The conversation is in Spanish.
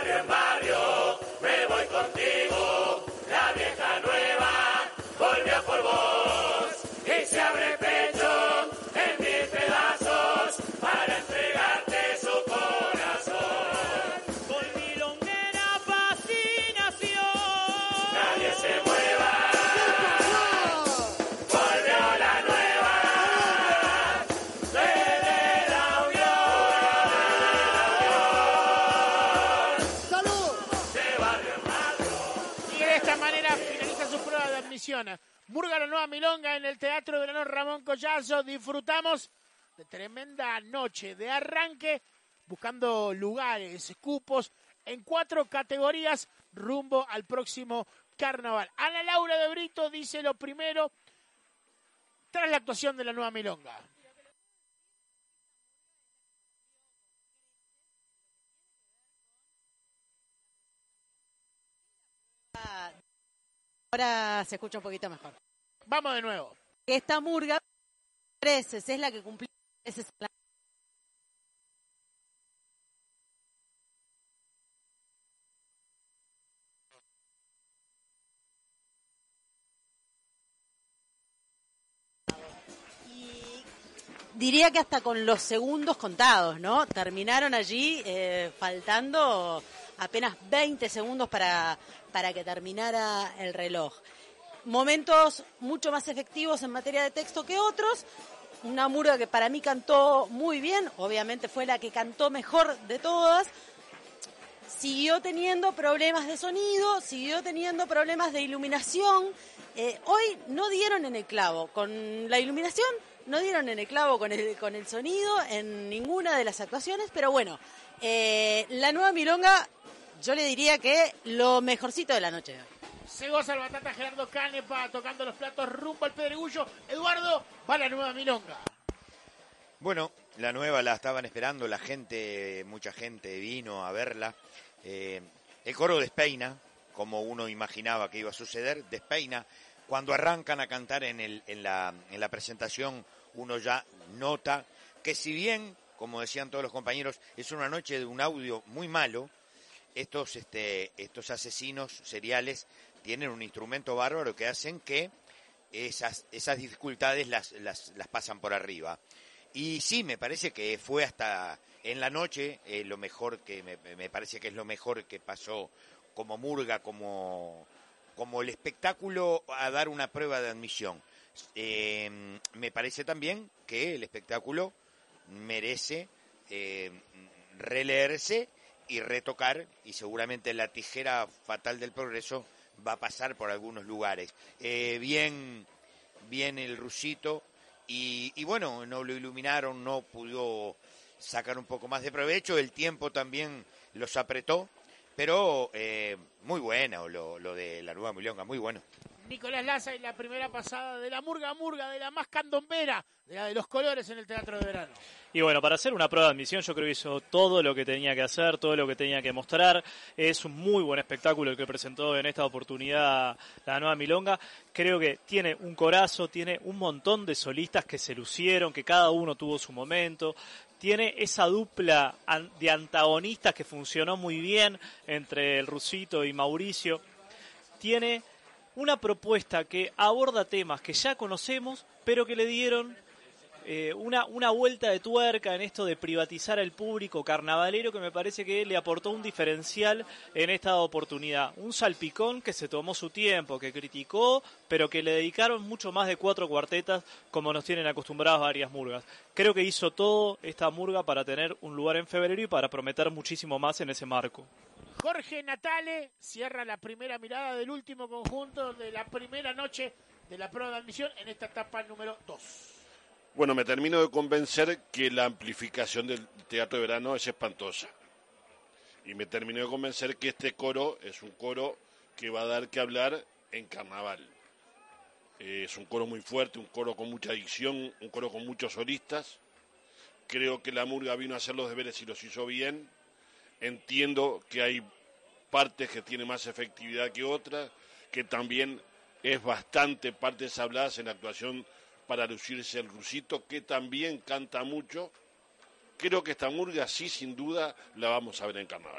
barrio en Murga la nueva milonga en el Teatro de Verano Ramón Collazo. Disfrutamos de tremenda noche de arranque, buscando lugares, cupos en cuatro categorías rumbo al próximo carnaval. Ana Laura de Brito dice lo primero tras la actuación de la nueva milonga. Ahora se escucha un poquito mejor. Vamos de nuevo. Esta murga, creces, es la que cumplió la- Y diría que hasta con los segundos contados, ¿no? Terminaron allí eh, faltando apenas 20 segundos para, para que terminara el reloj. Momentos mucho más efectivos en materia de texto que otros. Una murga que para mí cantó muy bien, obviamente fue la que cantó mejor de todas. Siguió teniendo problemas de sonido, siguió teniendo problemas de iluminación. Eh, hoy no dieron en el clavo con la iluminación, no dieron en el clavo con el, con el sonido en ninguna de las actuaciones, pero bueno, eh, la nueva milonga, yo le diría que lo mejorcito de la noche. Se goza el batata Gerardo Canepa tocando los platos rumbo al Pedregullo. Eduardo, va la nueva milonga. Bueno, la nueva la estaban esperando, la gente, mucha gente vino a verla. Eh, el coro despeina, como uno imaginaba que iba a suceder, despeina. Cuando arrancan a cantar en, el, en, la, en la presentación, uno ya nota que si bien, como decían todos los compañeros, es una noche de un audio muy malo, estos, este, estos asesinos seriales tienen un instrumento bárbaro que hacen que esas, esas dificultades las, las, las pasan por arriba. Y sí, me parece que fue hasta en la noche eh, lo mejor que me, me parece que es lo mejor que pasó como murga, como, como el espectáculo a dar una prueba de admisión. Eh, me parece también que el espectáculo merece eh, releerse y retocar y seguramente la tijera fatal del progreso va a pasar por algunos lugares. Eh, bien, bien el rusito y, y bueno, no lo iluminaron, no pudo sacar un poco más de provecho, el tiempo también los apretó, pero eh, muy bueno lo, lo de la nueva milonga, muy bueno. Nicolás Laza y la primera pasada de la murga murga, de la más candombera, de la de los colores en el Teatro de Verano. Y bueno, para hacer una prueba de admisión yo creo que hizo todo lo que tenía que hacer, todo lo que tenía que mostrar. Es un muy buen espectáculo el que presentó en esta oportunidad la nueva Milonga. Creo que tiene un corazo, tiene un montón de solistas que se lucieron, que cada uno tuvo su momento. Tiene esa dupla de antagonistas que funcionó muy bien entre el Rusito y Mauricio. Tiene una propuesta que aborda temas que ya conocemos, pero que le dieron eh, una, una vuelta de tuerca en esto de privatizar al público carnavalero que me parece que le aportó un diferencial en esta oportunidad. Un salpicón que se tomó su tiempo, que criticó, pero que le dedicaron mucho más de cuatro cuartetas como nos tienen acostumbrados varias murgas. Creo que hizo todo esta murga para tener un lugar en febrero y para prometer muchísimo más en ese marco. Jorge Natale cierra la primera mirada del último conjunto de la primera noche de la prueba de admisión en esta etapa número 2. Bueno, me termino de convencer que la amplificación del teatro de verano es espantosa. Y me termino de convencer que este coro es un coro que va a dar que hablar en carnaval. Eh, es un coro muy fuerte, un coro con mucha dicción, un coro con muchos solistas. Creo que la murga vino a hacer los deberes y los hizo bien. Entiendo que hay partes que tienen más efectividad que otras, que también es bastante partes habladas en la actuación para lucirse el rusito, que también canta mucho. Creo que esta murga sí, sin duda, la vamos a ver en carnaval.